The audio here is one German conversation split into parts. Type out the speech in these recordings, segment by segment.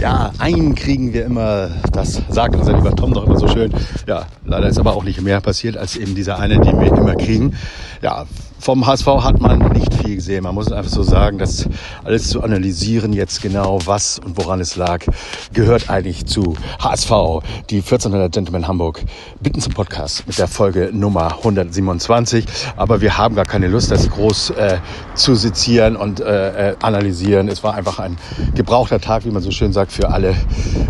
Ja, einen kriegen wir immer, das sagt unser lieber Tom doch immer so schön. Ja, leider ist aber auch nicht mehr passiert als eben dieser eine, den wir immer kriegen. Ja, vom HSV hat man nicht viel gesehen. Man muss einfach so sagen, dass alles zu analysieren jetzt genau, was und woran es lag, gehört eigentlich zu HSV. Die 1400 Gentlemen Hamburg bitten zum Podcast mit der Folge Nummer 127. Aber wir haben gar keine Lust, das groß äh, zu sezieren und äh, äh, analysieren. Es war einfach ein gebrauchter Tag, wie man so schön sagt, für alle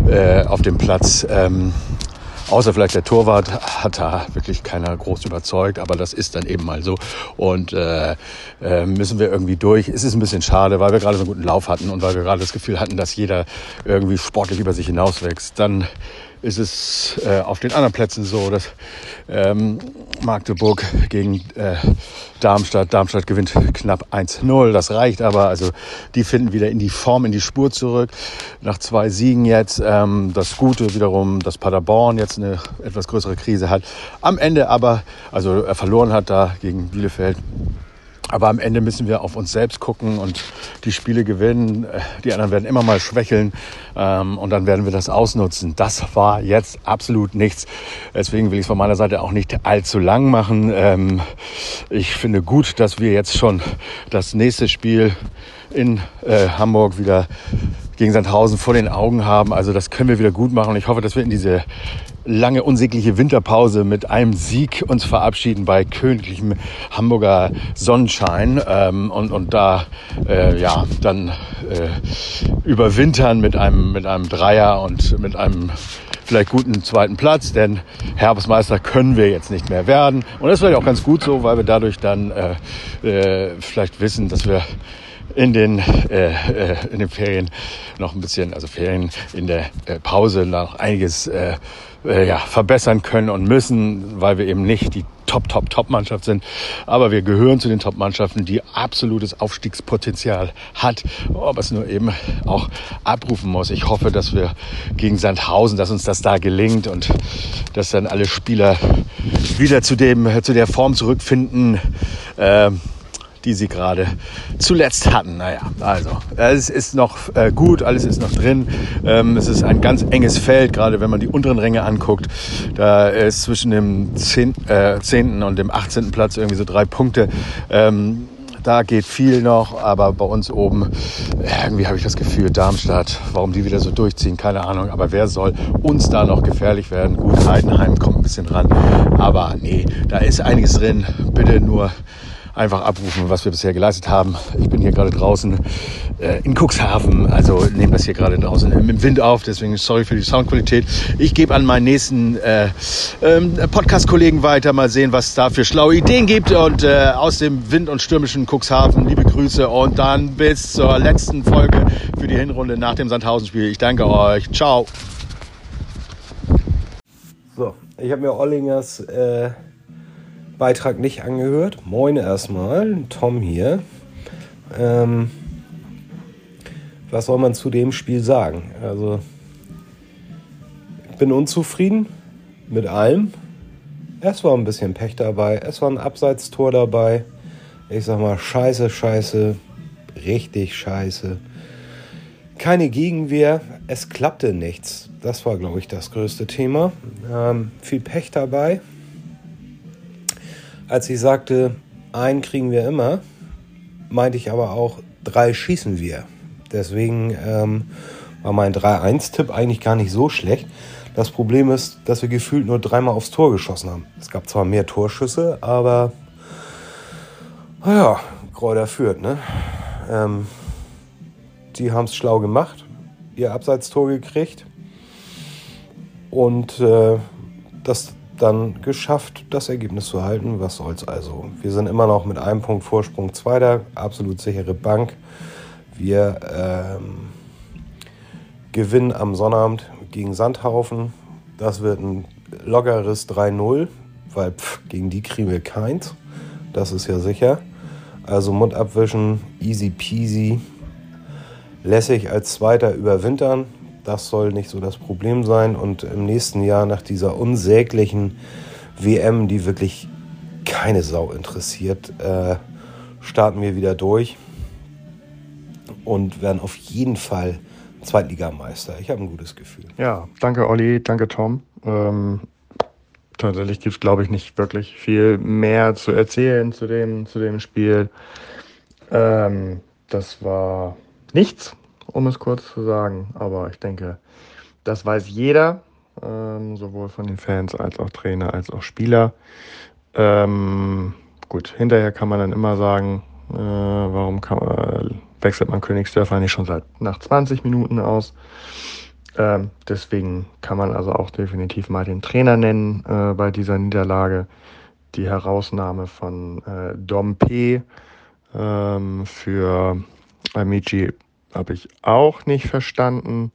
äh, auf dem Platz. Ähm, Außer vielleicht der Torwart hat da wirklich keiner groß überzeugt, aber das ist dann eben mal so. Und äh, äh, müssen wir irgendwie durch. Es ist ein bisschen schade, weil wir gerade so einen guten Lauf hatten und weil wir gerade das Gefühl hatten, dass jeder irgendwie sportlich über sich hinauswächst. Dann ist es äh, auf den anderen Plätzen so, dass ähm, Magdeburg gegen äh, Darmstadt, Darmstadt gewinnt knapp 1-0, das reicht aber, also die finden wieder in die Form, in die Spur zurück, nach zwei Siegen jetzt, ähm, das Gute wiederum, dass Paderborn jetzt eine etwas größere Krise hat, am Ende aber, also er verloren hat da gegen Bielefeld, aber am Ende müssen wir auf uns selbst gucken und die Spiele gewinnen. Die anderen werden immer mal schwächeln ähm, und dann werden wir das ausnutzen. Das war jetzt absolut nichts. Deswegen will ich es von meiner Seite auch nicht allzu lang machen. Ähm, ich finde gut, dass wir jetzt schon das nächste Spiel in äh, Hamburg wieder gegen Sandhausen vor den Augen haben. Also das können wir wieder gut machen. Und ich hoffe, dass wir in diese lange unsägliche Winterpause mit einem Sieg uns verabschieden bei königlichem Hamburger Sonnenschein ähm, und, und da äh, ja dann äh, überwintern mit einem mit einem Dreier und mit einem vielleicht guten zweiten Platz, denn Herbstmeister können wir jetzt nicht mehr werden und das ist vielleicht auch ganz gut so, weil wir dadurch dann äh, äh, vielleicht wissen, dass wir in den, äh, äh, in den Ferien noch ein bisschen, also Ferien in der äh, Pause noch einiges äh, äh, ja, verbessern können und müssen, weil wir eben nicht die Top, Top, Top-Mannschaft sind. Aber wir gehören zu den Top-Mannschaften, die absolutes Aufstiegspotenzial hat, aber es nur eben auch abrufen muss. Ich hoffe, dass wir gegen Sandhausen, dass uns das da gelingt und dass dann alle Spieler wieder zu dem, zu der Form zurückfinden, äh, die sie gerade zuletzt hatten. Naja, also es ist noch äh, gut, alles ist noch drin. Ähm, es ist ein ganz enges Feld, gerade wenn man die unteren Ränge anguckt. Da ist zwischen dem 10. Äh, 10. und dem 18. Platz irgendwie so drei Punkte. Ähm, da geht viel noch, aber bei uns oben, irgendwie habe ich das Gefühl, Darmstadt, warum die wieder so durchziehen, keine Ahnung. Aber wer soll uns da noch gefährlich werden? Gut, Heidenheim kommt ein bisschen ran. Aber nee, da ist einiges drin. Bitte nur einfach abrufen, was wir bisher geleistet haben. Ich bin hier gerade draußen äh, in Cuxhaven, also nehme das hier gerade draußen im Wind auf, deswegen sorry für die Soundqualität. Ich gebe an meinen nächsten äh, ähm, Podcast-Kollegen weiter, mal sehen, was es da für schlaue Ideen gibt und äh, aus dem wind- und stürmischen Cuxhaven liebe Grüße und dann bis zur letzten Folge für die Hinrunde nach dem Sandhausen-Spiel. Ich danke euch. Ciao. So, ich habe mir Ollingers äh Beitrag nicht angehört. Moin erstmal, Tom hier. Ähm, was soll man zu dem Spiel sagen? Also, ich bin unzufrieden mit allem. Es war ein bisschen Pech dabei, es war ein Abseitstor dabei. Ich sag mal, scheiße, scheiße, richtig scheiße. Keine Gegenwehr, es klappte nichts. Das war, glaube ich, das größte Thema. Ähm, viel Pech dabei als ich sagte, einen kriegen wir immer, meinte ich aber auch, drei schießen wir. Deswegen ähm, war mein 3-1-Tipp eigentlich gar nicht so schlecht. Das Problem ist, dass wir gefühlt nur dreimal aufs Tor geschossen haben. Es gab zwar mehr Torschüsse, aber naja, Kräuter führt, ne? Ähm, die haben es schlau gemacht, ihr Abseitstor gekriegt und äh, das dann geschafft, das Ergebnis zu halten. Was soll's also? Wir sind immer noch mit einem Punkt Vorsprung Zweiter, absolut sichere Bank. Wir ähm, gewinnen am Sonnabend gegen Sandhaufen. Das wird ein lockeres 3-0, weil pff, gegen die kriegen wir keins. Das ist ja sicher. Also Mund abwischen, easy peasy. Lässig als Zweiter überwintern. Das soll nicht so das Problem sein. Und im nächsten Jahr nach dieser unsäglichen WM, die wirklich keine Sau interessiert, äh, starten wir wieder durch und werden auf jeden Fall Zweitligameister. Ich habe ein gutes Gefühl. Ja, danke Olli, danke Tom. Ähm, tatsächlich gibt es, glaube ich, nicht wirklich viel mehr zu erzählen zu dem, zu dem Spiel. Ähm, das war nichts, um es kurz zu sagen. Aber ich denke, das weiß jeder, ähm, sowohl von den Fans als auch Trainer als auch Spieler. Ähm, gut, hinterher kann man dann immer sagen, äh, warum kann, äh, wechselt man Königsdörfer nicht schon seit nach 20 Minuten aus. Ähm, deswegen kann man also auch definitiv mal den Trainer nennen äh, bei dieser Niederlage. Die Herausnahme von äh, Dom P. Ähm, für Amici habe ich auch nicht verstanden.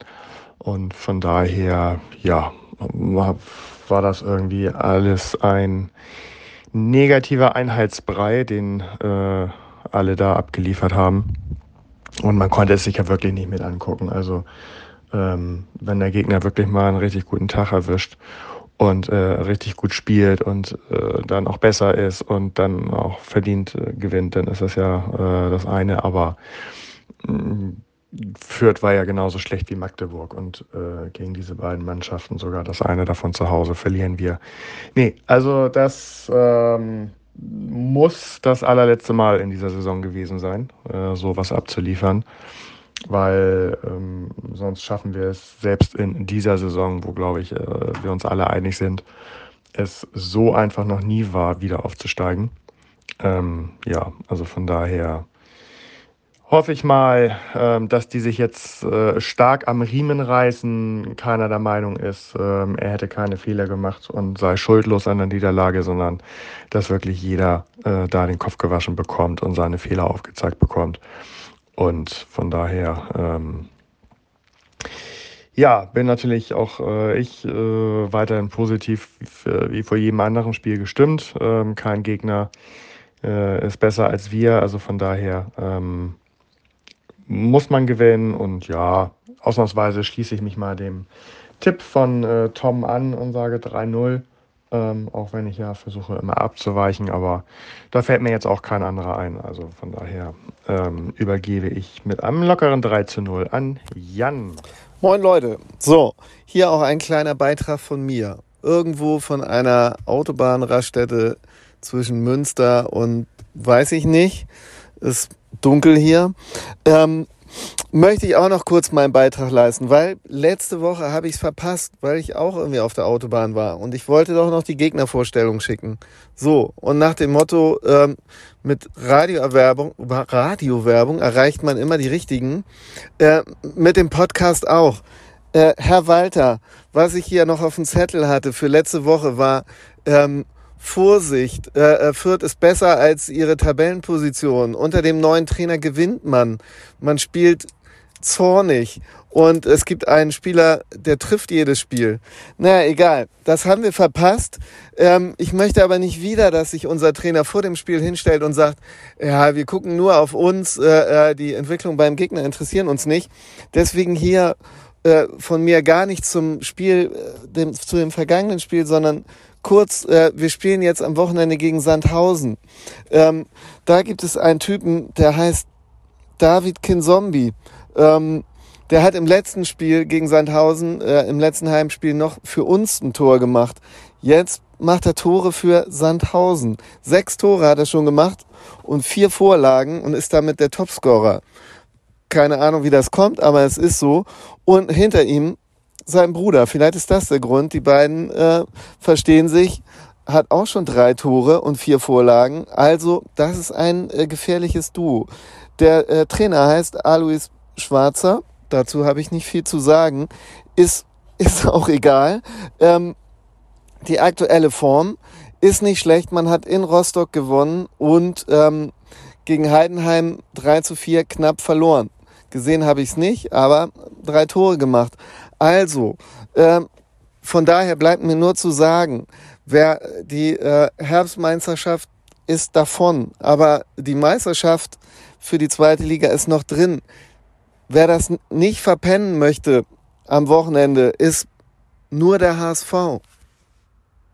Und von daher, ja, war das irgendwie alles ein negativer Einheitsbrei, den äh, alle da abgeliefert haben. Und man konnte es sich ja wirklich nicht mit angucken. Also ähm, wenn der Gegner wirklich mal einen richtig guten Tag erwischt und äh, richtig gut spielt und äh, dann auch besser ist und dann auch verdient äh, gewinnt, dann ist das ja äh, das eine. Aber Fürth war ja genauso schlecht wie Magdeburg und äh, gegen diese beiden Mannschaften sogar das eine davon zu Hause verlieren wir. Nee, also das ähm, muss das allerletzte Mal in dieser Saison gewesen sein, äh, sowas abzuliefern, weil ähm, sonst schaffen wir es selbst in dieser Saison, wo glaube ich äh, wir uns alle einig sind, es so einfach noch nie war, wieder aufzusteigen. Ähm, ja, also von daher hoffe ich mal, ähm, dass die sich jetzt äh, stark am Riemen reißen. Keiner der Meinung ist, ähm, er hätte keine Fehler gemacht und sei schuldlos an der Niederlage, sondern dass wirklich jeder äh, da den Kopf gewaschen bekommt und seine Fehler aufgezeigt bekommt. Und von daher, ähm, ja, bin natürlich auch äh, ich äh, weiterhin positiv wie, vor jedem anderen Spiel gestimmt. Ähm, kein Gegner äh, ist besser als wir, also von daher ähm, muss man gewinnen. Und ja, ausnahmsweise schließe ich mich mal dem Tipp von äh, Tom an und sage 3-0. Ähm, auch wenn ich ja versuche immer abzuweichen, aber da fällt mir jetzt auch kein anderer ein. Also von daher ähm, übergebe ich mit einem lockeren 3 zu 0 an Jan. Moin Leute, so, hier auch ein kleiner Beitrag von mir. Irgendwo von einer Autobahnraststätte zwischen Münster und weiß ich nicht. Ist dunkel hier. Ähm, möchte ich auch noch kurz meinen Beitrag leisten, weil letzte Woche habe ich es verpasst, weil ich auch irgendwie auf der Autobahn war und ich wollte doch noch die Gegnervorstellung schicken. So, und nach dem Motto, ähm, mit Radiowerbung, Radiowerbung erreicht man immer die richtigen, äh, mit dem Podcast auch. Äh, Herr Walter, was ich hier noch auf dem Zettel hatte für letzte Woche war, ähm, Vorsicht, äh, äh, Fürth ist besser als ihre Tabellenposition. Unter dem neuen Trainer gewinnt man. Man spielt zornig und es gibt einen Spieler, der trifft jedes Spiel. Naja, egal. Das haben wir verpasst. Ähm, ich möchte aber nicht wieder, dass sich unser Trainer vor dem Spiel hinstellt und sagt, ja, wir gucken nur auf uns, äh, äh die Entwicklung beim Gegner interessieren uns nicht. Deswegen hier äh, von mir gar nicht zum Spiel, äh, dem, zu dem vergangenen Spiel, sondern kurz, äh, wir spielen jetzt am Wochenende gegen Sandhausen. Ähm, da gibt es einen Typen, der heißt David Kinzombie. Ähm, der hat im letzten Spiel gegen Sandhausen, äh, im letzten Heimspiel noch für uns ein Tor gemacht. Jetzt macht er Tore für Sandhausen. Sechs Tore hat er schon gemacht und vier Vorlagen und ist damit der Topscorer. Keine Ahnung, wie das kommt, aber es ist so. Und hinter ihm sein Bruder. Vielleicht ist das der Grund. Die beiden äh, verstehen sich, hat auch schon drei Tore und vier Vorlagen. Also, das ist ein äh, gefährliches Duo. Der äh, Trainer heißt Alois Schwarzer. Dazu habe ich nicht viel zu sagen. Ist, ist auch egal. Ähm, die aktuelle Form ist nicht schlecht. Man hat in Rostock gewonnen und ähm, gegen Heidenheim 3 zu 4 knapp verloren. Gesehen habe ich es nicht, aber drei Tore gemacht. Also, äh, von daher bleibt mir nur zu sagen, wer die äh, Herbstmeisterschaft ist davon, aber die Meisterschaft für die zweite Liga ist noch drin. Wer das nicht verpennen möchte am Wochenende, ist nur der HSV.